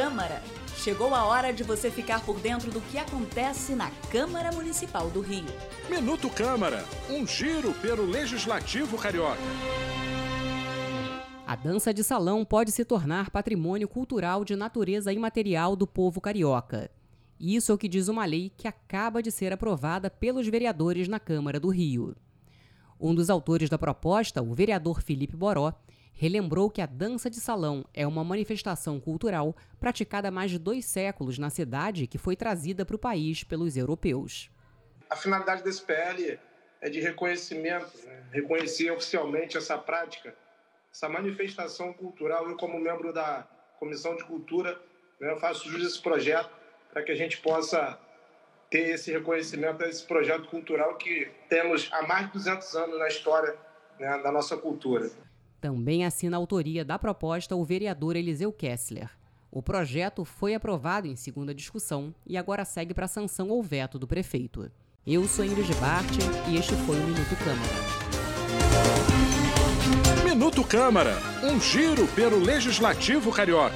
Câmara. Chegou a hora de você ficar por dentro do que acontece na Câmara Municipal do Rio. Minuto Câmara, um giro pelo Legislativo Carioca. A dança de salão pode se tornar patrimônio cultural de natureza imaterial do povo carioca. Isso é o que diz uma lei que acaba de ser aprovada pelos vereadores na Câmara do Rio. Um dos autores da proposta, o vereador Felipe Boró, relembrou que a dança de salão é uma manifestação cultural praticada há mais de dois séculos na cidade que foi trazida para o país pelos europeus. A finalidade desse PL é de reconhecimento, né? reconhecer oficialmente essa prática, essa manifestação cultural. Eu, como membro da Comissão de Cultura, né, faço jus a esse projeto para que a gente possa ter esse reconhecimento a esse projeto cultural que temos há mais de 200 anos na história né, da nossa cultura. Também assina a autoria da proposta o vereador Eliseu Kessler. O projeto foi aprovado em segunda discussão e agora segue para sanção ou veto do prefeito. Eu sou Ingrid Bart e este foi o Minuto Câmara. Minuto Câmara, um giro pelo Legislativo Carioca.